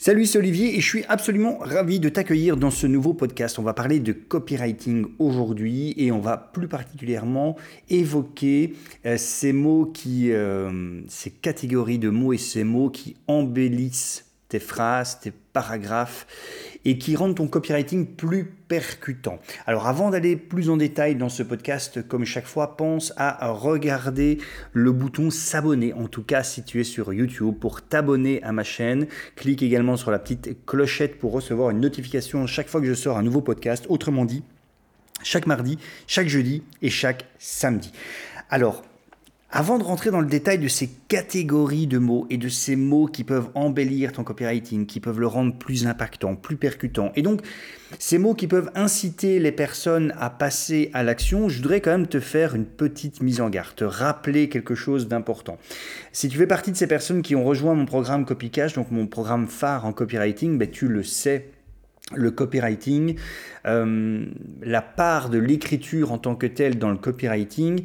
Salut, c'est Olivier et je suis absolument ravi de t'accueillir dans ce nouveau podcast. On va parler de copywriting aujourd'hui et on va plus particulièrement évoquer euh, ces mots qui, euh, ces catégories de mots et ces mots qui embellissent tes phrases, tes paragraphes et qui rendent ton copywriting plus percutant. Alors avant d'aller plus en détail dans ce podcast, comme chaque fois, pense à regarder le bouton s'abonner, en tout cas si tu es sur YouTube, pour t'abonner à ma chaîne. Clique également sur la petite clochette pour recevoir une notification chaque fois que je sors un nouveau podcast, autrement dit, chaque mardi, chaque jeudi et chaque samedi. Alors, avant de rentrer dans le détail de ces catégories de mots et de ces mots qui peuvent embellir ton copywriting, qui peuvent le rendre plus impactant, plus percutant, et donc ces mots qui peuvent inciter les personnes à passer à l'action, je voudrais quand même te faire une petite mise en garde, te rappeler quelque chose d'important. Si tu fais partie de ces personnes qui ont rejoint mon programme CopyCash, donc mon programme phare en copywriting, ben tu le sais, le copywriting, euh, la part de l'écriture en tant que telle dans le copywriting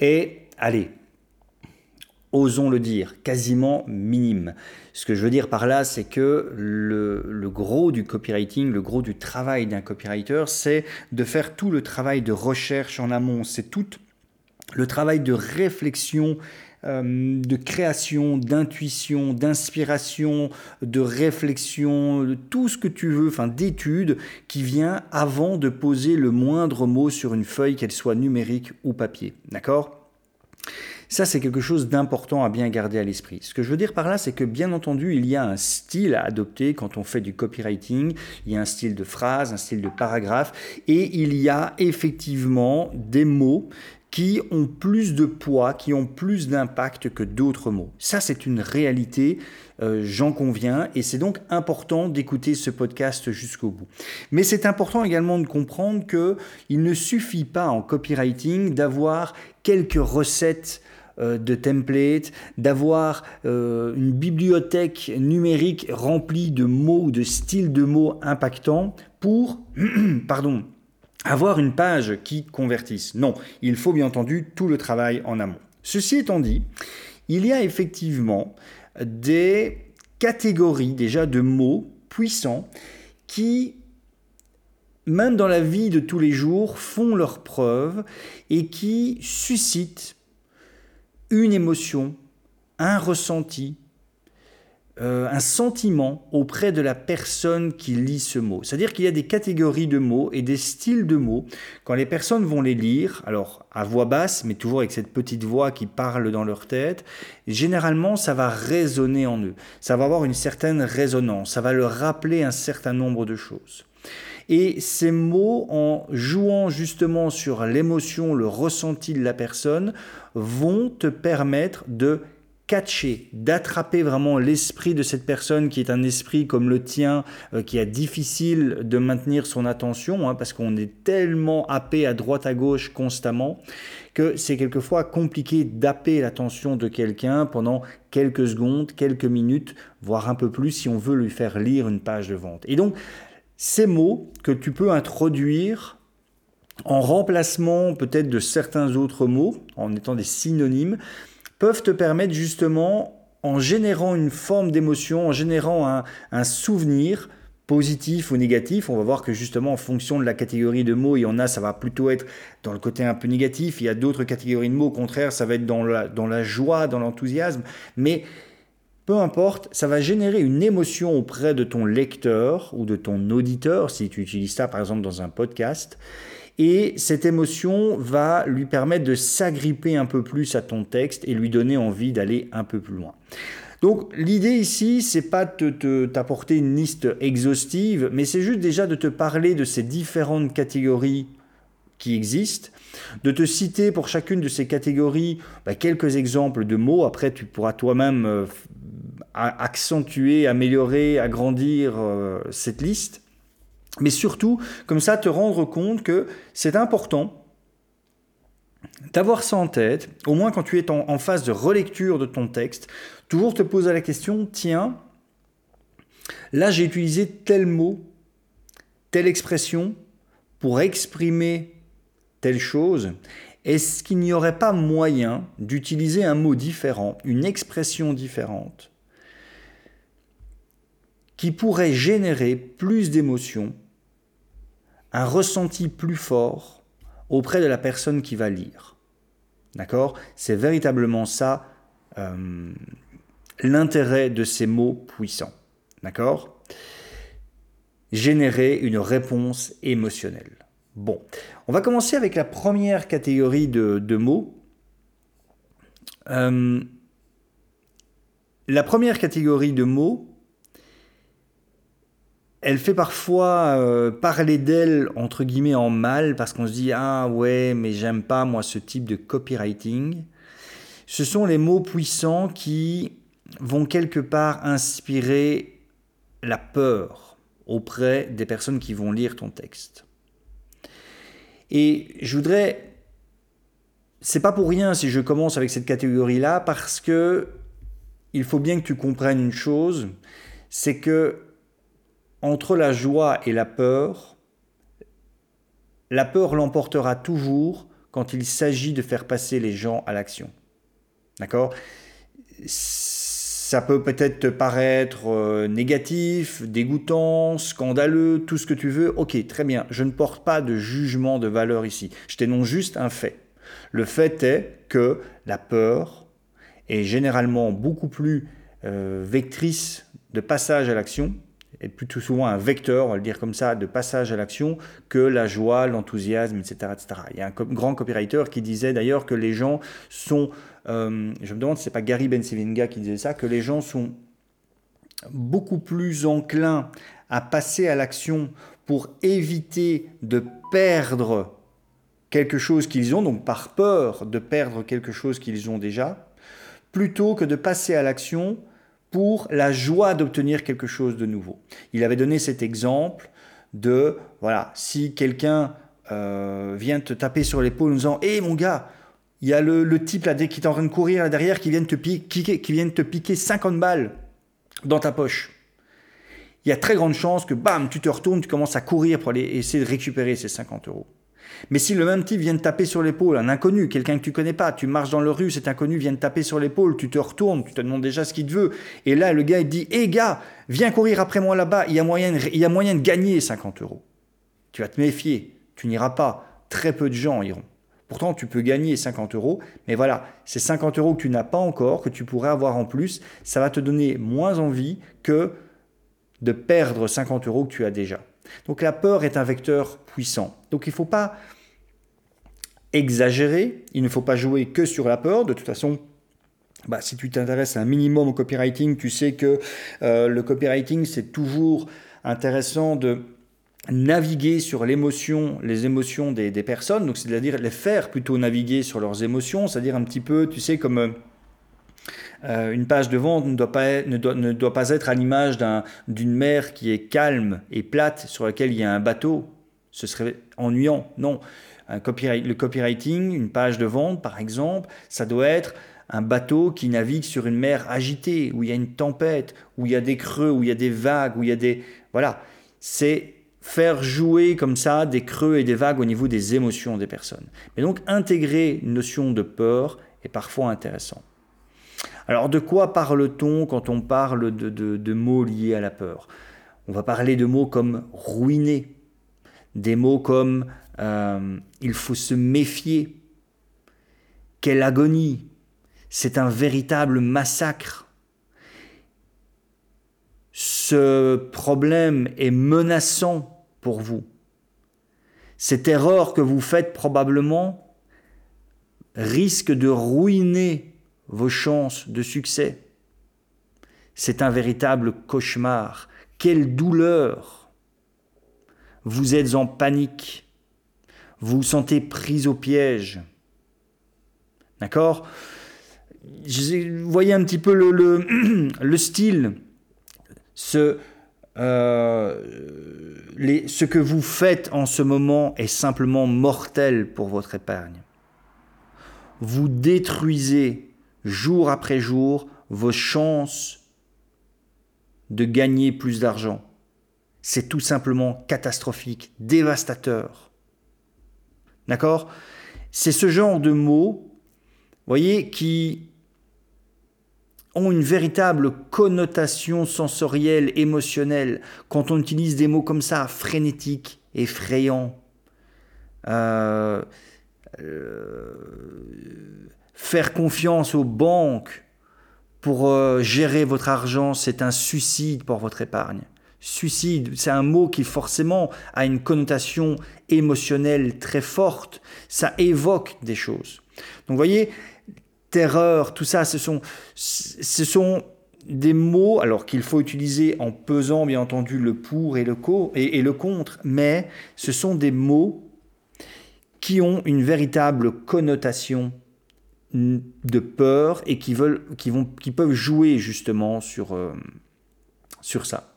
est, allez, osons le dire, quasiment minime. Ce que je veux dire par là, c'est que le, gros du copywriting, le gros du travail d'un copywriter, c'est de faire tout le travail de recherche en amont, c'est tout le travail de réflexion euh, de création, d'intuition, d'inspiration, de réflexion, de tout ce que tu veux, enfin d'études qui vient avant de poser le moindre mot sur une feuille, qu'elle soit numérique ou papier. D'accord? Ça, c'est quelque chose d'important à bien garder à l'esprit. Ce que je veux dire par là, c'est que bien entendu, il y a un style à adopter quand on fait du copywriting. Il y a un style de phrase, un style de paragraphe, et il y a effectivement des mots qui ont plus de poids, qui ont plus d'impact que d'autres mots. Ça, c'est une réalité, euh, j'en conviens, et c'est donc important d'écouter ce podcast jusqu'au bout. Mais c'est important également de comprendre que il ne suffit pas en copywriting d'avoir quelques recettes euh, de templates, d'avoir euh, une bibliothèque numérique remplie de mots ou de styles de mots impactants pour, pardon, avoir une page qui convertisse. Non, il faut bien entendu tout le travail en amont. Ceci étant dit, il y a effectivement des catégories déjà de mots puissants qui même dans la vie de tous les jours, font leurs preuves et qui suscitent une émotion, un ressenti, euh, un sentiment auprès de la personne qui lit ce mot. C'est-à-dire qu'il y a des catégories de mots et des styles de mots. Quand les personnes vont les lire, alors à voix basse, mais toujours avec cette petite voix qui parle dans leur tête, généralement ça va résonner en eux. Ça va avoir une certaine résonance, ça va leur rappeler un certain nombre de choses. Et ces mots, en jouant justement sur l'émotion, le ressenti de la personne, vont te permettre de catcher, d'attraper vraiment l'esprit de cette personne qui est un esprit comme le tien, euh, qui est difficile de maintenir son attention, hein, parce qu'on est tellement happé à droite à gauche constamment, que c'est quelquefois compliqué d'appeler l'attention de quelqu'un pendant quelques secondes, quelques minutes, voire un peu plus si on veut lui faire lire une page de vente. Et donc, ces mots que tu peux introduire en remplacement peut-être de certains autres mots, en étant des synonymes, peuvent te permettre justement, en générant une forme d'émotion, en générant un, souvenir, positif ou négatif. On va voir que justement en fonction de la catégorie de mots, il y en a, ça va plutôt être dans le côté un peu négatif. Il y a d'autres catégories de mots, au contraire, ça va être dans la, dans la joie, dans l'enthousiasme. Mais peu importe, ça va générer une émotion auprès de ton lecteur ou de ton auditeur, si tu utilises ça par exemple dans un podcast. Et cette émotion va lui permettre de s'agripper un peu plus à ton texte et lui donner envie d'aller un peu plus loin. Donc l'idée ici, c'est pas de t'apporter une liste exhaustive, mais c'est juste déjà de te parler de ces différentes catégories qui existent, de te citer pour chacune de ces catégories bah, quelques exemples de mots. Après, tu pourras toi-même euh, accentuer, améliorer, agrandir euh, cette liste. Mais surtout, comme ça, te rendre compte que c'est important d'avoir ça en tête, au moins quand tu es en, phase de relecture de ton texte, toujours te poser la question, tiens, là j'ai utilisé tel mot, telle expression pour exprimer telle chose, est-ce qu'il n'y aurait pas moyen d'utiliser un mot différent, une expression différente qui pourrait générer plus d'émotions, un ressenti plus fort auprès de la personne qui va lire. D'accord? C'est véritablement ça euh, l'intérêt de ces mots puissants. D'accord? Générer une réponse émotionnelle. Bon, on va commencer avec la première catégorie de, mots. Euh, la première catégorie de mots, elle fait parfois euh, parler d'elle entre guillemets en mal parce qu'on se dit ah ouais mais j'aime pas moi ce type de copywriting. Ce sont les mots puissants qui vont quelque part inspirer la peur auprès des personnes qui vont lire ton texte. Et je voudrais. C'est pas pour rien si je commence avec cette catégorie-là, parce que il faut bien que tu comprennes une chose c'est que entre la joie et la peur, la peur l'emportera toujours quand il s'agit de faire passer les gens à l'action. D'accord? Ça peut peut-être te paraître euh, négatif, dégoûtant, scandaleux, tout ce que tu veux. Ok, très bien. Je ne porte pas de jugement de valeur ici. Je t'énonce juste un fait. Le fait est que la peur est généralement beaucoup plus euh, vectrice de passage à l'action, et plutôt souvent un vecteur, on va le dire comme ça, de passage à l'action que la joie, l'enthousiasme, etc., etc. Il y a un grand copywriter qui disait d'ailleurs que les gens sont euh, je me demande si c'est pas Gary Bensevinga qui disait ça, que les gens sont beaucoup plus enclins à passer à l'action pour éviter de perdre quelque chose qu'ils ont, donc par peur de perdre quelque chose qu'ils ont déjà, plutôt que de passer à l'action pour la joie d'obtenir quelque chose de nouveau. Il avait donné cet exemple de, voilà, si quelqu'un euh, vient te taper sur l'épaule en disant Hé mon gars, il y a le, type là, qui est en train de courir là derrière qui vient, te piquer, qui vient te piquer 50 balles dans ta poche. Il y a très grande chance que, bam, tu te retournes, tu commences à courir pour aller essayer de récupérer ces 50 euros. Mais si le même type vient te taper sur l'épaule, un inconnu, quelqu'un que tu connais pas, tu marches dans la rue, cet inconnu vient te taper sur l'épaule, tu te retournes, tu te demandes déjà ce qu'il te veut, et là le gars il dit, hé gars, viens courir après moi là-bas, il y a moyen, il y a moyen de gagner 50 euros. Tu vas te méfier, tu n'iras pas. Très peu de gens iront. Pourtant, tu peux gagner 50 euros, mais voilà, ces 50 euros que tu n'as pas encore, que tu pourrais avoir en plus, ça va te donner moins envie que de perdre 50 euros que tu as déjà. Donc la peur est un vecteur puissant. Donc il ne faut pas exagérer, il ne faut pas jouer que sur la peur. De toute façon, bah, si tu t'intéresses un minimum au copywriting, tu sais que euh, le copywriting, c'est toujours intéressant de naviguer sur l'émotion, les émotions des, personnes, donc c'est-à-dire les faire plutôt naviguer sur leurs émotions, c'est-à-dire un petit peu, tu sais, comme euh, une page de vente ne doit pas, être à l'image d'une mer qui est calme et plate sur laquelle il y a un bateau. Ce serait ennuyant. Non. Le copywriting, une page de vente par exemple, ça doit être un bateau qui navigue sur une mer agitée, où il y a une tempête, où il y a des creux, où il y a des vagues, où il y a des... Voilà. C'est faire jouer comme ça des creux et des vagues au niveau des émotions des personnes. Mais donc intégrer une notion de peur est parfois intéressant. Alors de quoi parle-t-on quand on parle de, mots liés à la peur? On va parler de mots comme ruiner, des mots comme euh, il faut se méfier, quelle agonie, c'est un véritable massacre. Ce problème est menaçant pour vous. Cette erreur que vous faites probablement risque de ruiner vos chances de succès. C'est un véritable cauchemar. Quelle douleur. Vous êtes en panique. Vous vous sentez pris au piège. D'accord? Vous voyez un petit peu le, le, le style. Ce, euh, les, ce que vous faites en ce moment est simplement mortel pour votre épargne. Vous détruisez jour après jour vos chances de gagner plus d'argent. C'est tout simplement catastrophique, dévastateur. D'accord? C'est ce genre de mots, voyez, qui ont une véritable connotation sensorielle, émotionnelle. Quand on utilise des mots comme ça, frénétique, effrayant, euh, euh, faire confiance aux banques pour euh, gérer votre argent, c'est un suicide pour votre épargne. Suicide, c'est un mot qui forcément a une connotation émotionnelle très forte. Ça évoque des choses. Donc vous voyez, terreur, tout ça, ce sont, ce sont des mots, alors qu'il faut utiliser en pesant bien entendu le pour et le, co, et, le contre, mais ce sont des mots qui ont une véritable connotation de peur et qui, veulent, qui, vont, qui peuvent jouer justement sur, euh, sur ça.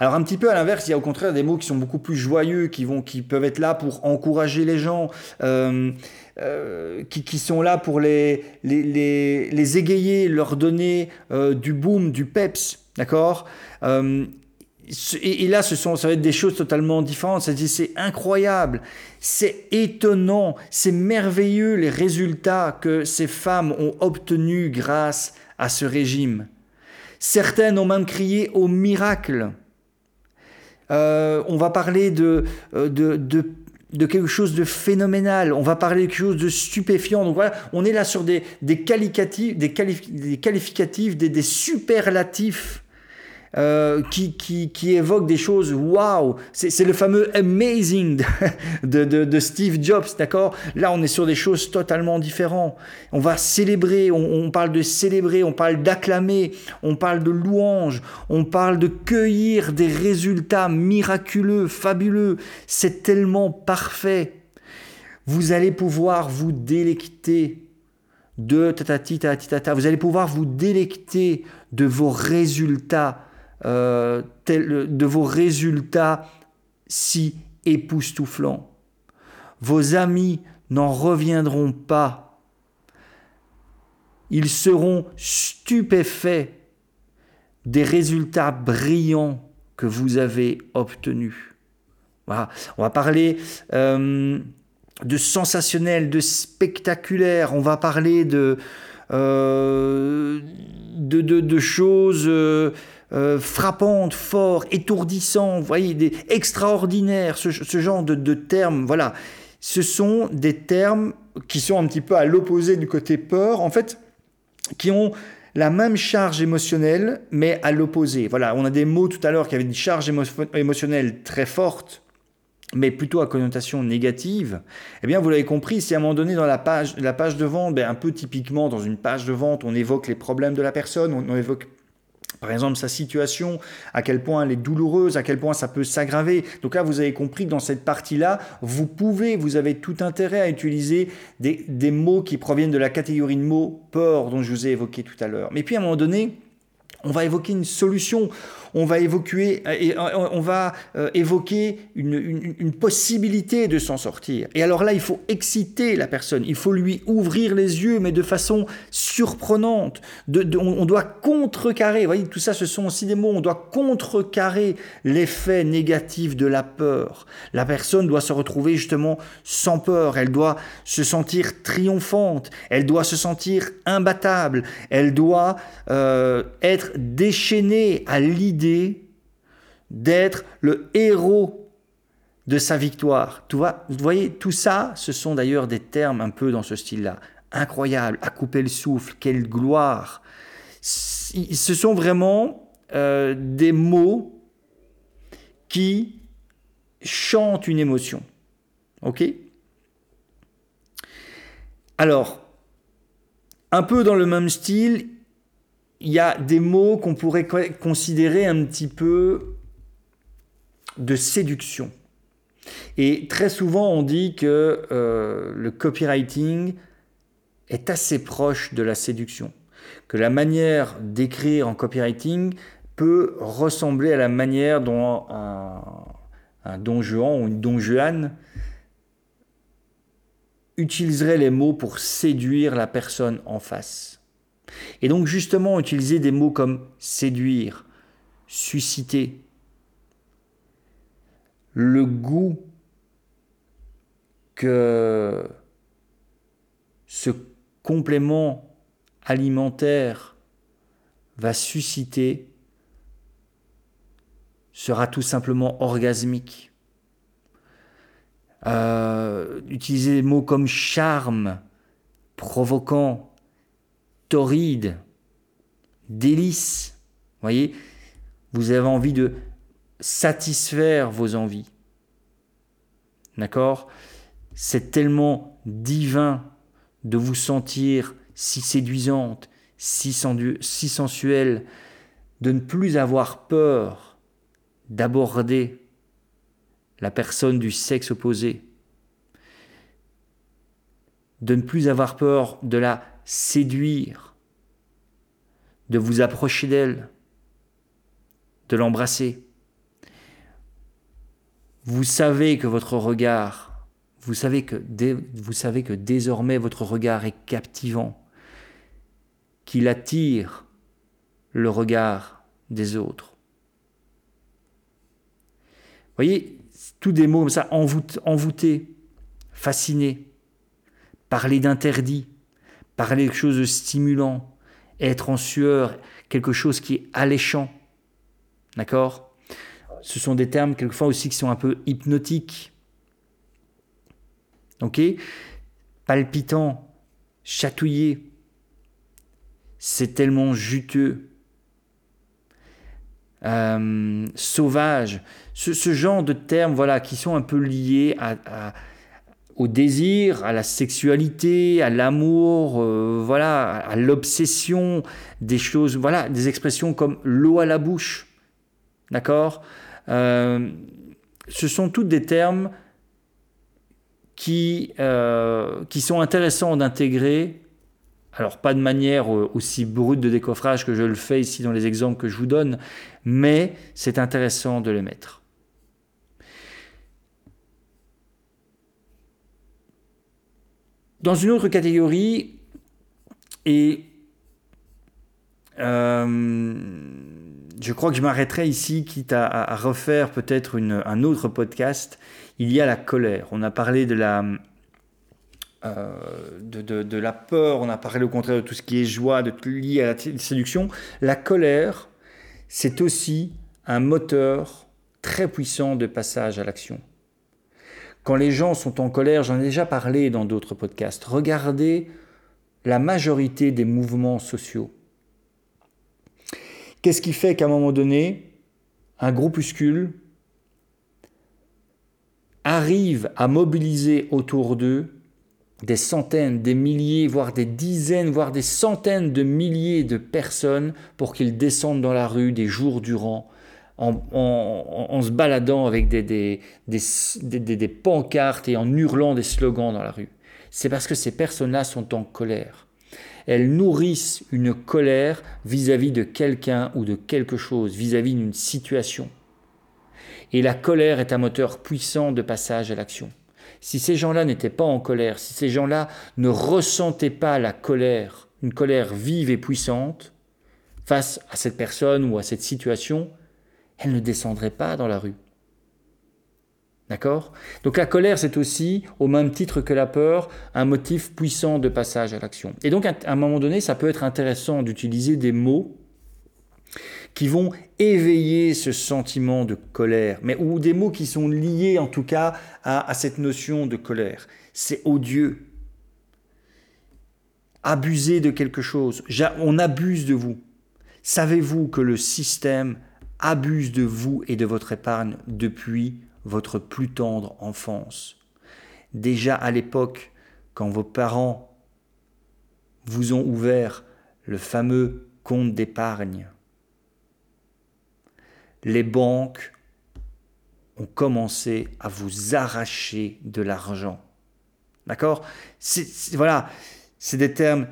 Alors un petit peu à l'inverse, il y a au contraire des mots qui sont beaucoup plus joyeux, qui, vont, qui peuvent être là pour encourager les gens, euh, euh, qui, sont là pour les, les, les, égayer, leur donner du boom, du peps, d'accord? Et, là, ce sont, ça va être des choses totalement différentes. C'est incroyable, c'est étonnant, c'est merveilleux les résultats que ces femmes ont obtenus grâce à ce régime. Certaines ont même crié au miracle. Euh, on va parler euh, de, quelque chose de phénoménal, on va parler de quelque chose de stupéfiant. Donc voilà, on est là sur des qualificatifs, des, qualificatifs, des superlatifs euh, qui, qui, qui, évoque des choses waouh. C'est le fameux amazing de, de, Steve Jobs, d'accord? Là, on est sur des choses totalement différentes. On va célébrer, on, on parle de célébrer, on parle d'acclamer, on parle de louange, on parle de cueillir des résultats miraculeux, fabuleux. C'est tellement parfait. Vous allez pouvoir vous délecter de tatati tatati tata. Vous allez pouvoir vous délecter de vos résultats euh, de vos résultats si époustouflants. Vos amis n'en reviendront pas. Ils seront stupéfaits des résultats brillants que vous avez obtenus. On va parler euh, de sensationnel, de spectaculaire, on va parler de, euh, de, choses frappante, fort, étourdissant, vous voyez, des, extraordinaire, ce, genre de, termes, voilà. Ce sont des termes qui sont un petit peu à l'opposé du côté peur, en fait, qui ont la même charge émotionnelle, mais à l'opposé. Voilà, on a des mots tout à l'heure qui avaient une charge émotionnelle très forte, mais plutôt à connotation négative, eh bien, vous l'avez compris, si à un moment donné dans la page, la page de vente, ben, un peu typiquement dans une page de vente, on évoque les problèmes de la personne, on évoque par exemple, sa situation, à quel point elle est douloureuse, à quel point ça peut s'aggraver. Donc là, vous avez compris que dans cette partie-là, vous pouvez, vous avez tout intérêt à utiliser des, mots qui proviennent de la catégorie de mots peur dont je vous ai évoqué tout à l'heure. Mais puis à un moment donné, on va évoquer une solution, on va évoquer, on va euh, évoquer une, possibilité de s'en sortir. Et alors là, il faut exciter la personne, il faut lui ouvrir les yeux, mais de façon surprenante. on, doit contrecarrer, vous voyez, tout ça, ce sont aussi des mots, on doit contrecarrer l'effet négatif de la peur. La personne doit se retrouver justement sans peur, elle doit se sentir triomphante, elle doit se sentir imbattable, elle doit euh, être déchaîné à l'idée d'être le héros de sa victoire. Tu vois, vous voyez, tout ça, ce sont d'ailleurs des termes un peu dans ce style-là. Incroyable, à couper le souffle, quelle gloire. Ce sont vraiment euh, des mots qui chantent une émotion. Ok? Alors, un peu dans le même style, il y a des mots qu'on pourrait considérer un petit peu de séduction. Et très souvent, on dit que euh, le copywriting est assez proche de la séduction, que la manière d'écrire en copywriting peut ressembler à la manière dont un, un don Juan ou une don Juan utiliserait les mots pour séduire la personne en face. Et donc justement, utiliser des mots comme séduire, susciter, le goût que ce complément alimentaire va susciter sera tout simplement orgasmique. Euh, utiliser des mots comme charme, provoquant, torride, délice. Voyez, vous avez envie de satisfaire vos envies. D'accord? C'est tellement divin de vous sentir si séduisante, si, si sensuelle, de ne plus avoir peur d'aborder la personne du sexe opposé, de ne plus avoir peur de la séduire, de vous approcher d'elle, de l'embrasser. Vous savez que votre regard, vous savez que, vous savez que désormais votre regard est captivant, qu'il attire le regard des autres. Voyez, tous des mots comme ça, envoûté, fasciné, parler d'interdit, parler quelque chose de stimulant, être en sueur, quelque chose qui est alléchant. D'accord? Ce sont des termes quelquefois aussi qui sont un peu hypnotiques. Ok? Palpitant, chatouillé. C'est tellement juteux. Euh, sauvage, ce, genre de termes voilà, qui sont un peu liés au désir, à la sexualité, à l'amour, euh, voilà, à l'obsession, des choses, voilà, des expressions comme l'eau à la bouche, d'accord? Euh, Ce sont toutes des termes qui, qui sont intéressants d'intégrer. Alors pas de manière euh, aussi brute de décoffrage que je le fais ici dans les exemples que je vous donne, mais c'est intéressant de les mettre. Dans une autre catégorie, et euh, je crois que je m'arrêterai ici, quitte à, refaire peut-être un autre podcast, il y a la colère. On a parlé de la, euh, de, la peur, on a parlé au contraire de tout ce qui est joie, de tout lié à la séduction. La colère, c'est aussi un moteur très puissant de passage à l'action. Quand les gens sont en colère, j'en ai déjà parlé dans d'autres podcasts, regardez la majorité des mouvements sociaux. Qu'est-ce qui fait qu'à un moment donné, un groupuscule arrive à mobiliser autour d'eux des centaines, des milliers, voire des dizaines, voire des centaines de milliers de personnes pour qu'ils descendent dans la rue des jours durant en, se baladant avec des, des, des, pancartes et en hurlant des slogans dans la rue. C'est parce que ces personnes-là sont en colère. Elles nourrissent une colère vis-à-vis de quelqu'un ou de quelque chose, vis-à-vis d'une situation. Et la colère est un moteur puissant de passage à l'action si ces gens-là n'étaient pas en colère, si ces gens-là ne ressentaient pas la colère, une colère vive et puissante, face à cette personne ou à cette situation, elle ne descendrait pas dans la rue. D'accord? Donc la colère, c'est aussi, au même titre que la peur, un motif puissant de passage à l'action. Et donc à un moment donné, ça peut être intéressant d'utiliser des mots qui vont éveiller ce sentiment de colère, mais ou des mots qui sont liés en tout cas à, cette notion de colère. C'est odieux. Abuser de quelque chose. On abuse de vous. Savez-vous que le système abuse de vous et de votre épargne depuis votre plus tendre enfance Déjà à l'époque, quand vos parents vous ont ouvert le fameux compte d'épargne, les banques ont commencé à vous arracher de l'argent. D'accord? Voilà, c'est des termes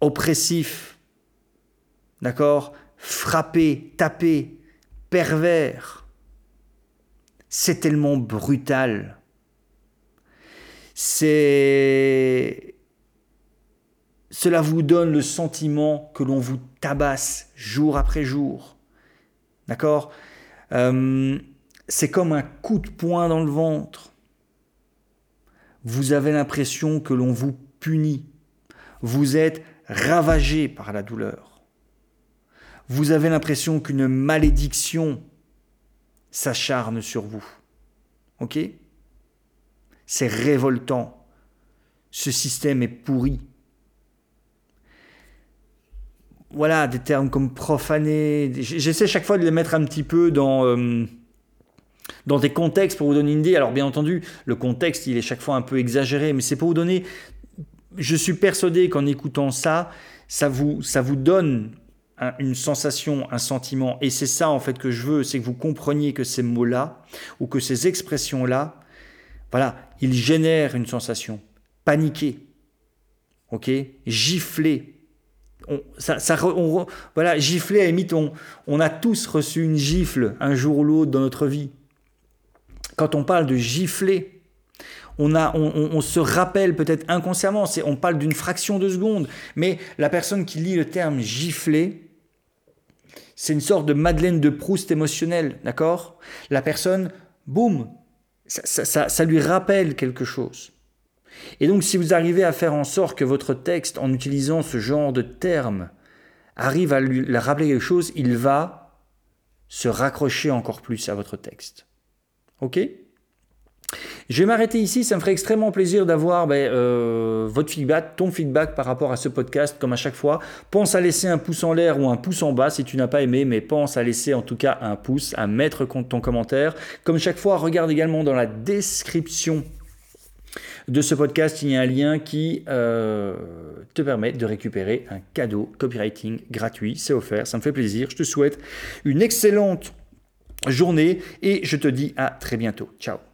oppressifs. D'accord? Frapper, taper, pervers. C'est tellement brutal. Cela vous donne le sentiment que l'on vous tabasse jour après jour. D'accord? Euh, C'est comme un coup de poing dans le ventre. Vous avez l'impression que l'on vous punit. Vous êtes ravagé par la douleur. Vous avez l'impression qu'une malédiction s'acharne sur vous. Ok? C'est révoltant. Ce système est pourri. Voilà, des termes comme profané. J'essaie chaque fois de les mettre un petit peu dans, euh, dans des contextes pour vous donner une idée. Alors, bien entendu, le contexte, il est chaque fois un peu exagéré, mais c'est pour vous donner. Je suis persuadé qu'en écoutant ça, ça vous donne une sensation, un sentiment. Et c'est ça en fait que je veux, c'est que vous compreniez que ces mots-là ou que ces expressions-là, voilà, ils génèrent une sensation. Paniquer, ok, gifler. Ça, voilà, gifler, à on a tous reçu une gifle un jour ou l'autre dans notre vie. Quand on parle de gifler, on, a, on, on, se rappelle peut-être inconsciemment, on parle d'une fraction de seconde, mais la personne qui lit le terme gifler, c'est une sorte de Madeleine de Proust émotionnelle, d'accord? La personne, boum, ça, lui rappelle quelque chose. Et donc si vous arrivez à faire en sorte que votre texte, en utilisant ce genre de termes, arrive à lui rappeler quelque chose, il va se raccrocher encore plus à votre texte. OK? Je vais m'arrêter ici, ça me ferait extrêmement plaisir d'avoir ben, euh, votre feedback, ton feedback par rapport à ce podcast, comme à chaque fois. Pense à laisser un pouce en l'air ou un pouce en bas si tu n'as pas aimé, mais pense à laisser en tout cas un pouce, à mettre ton commentaire. Comme chaque fois, regarde également dans la description de ce podcast, il y a un lien qui euh, te permet de récupérer un cadeau copywriting gratuit. C'est offert, ça me fait plaisir. Je te souhaite une excellente journée et je te dis à très bientôt. Ciao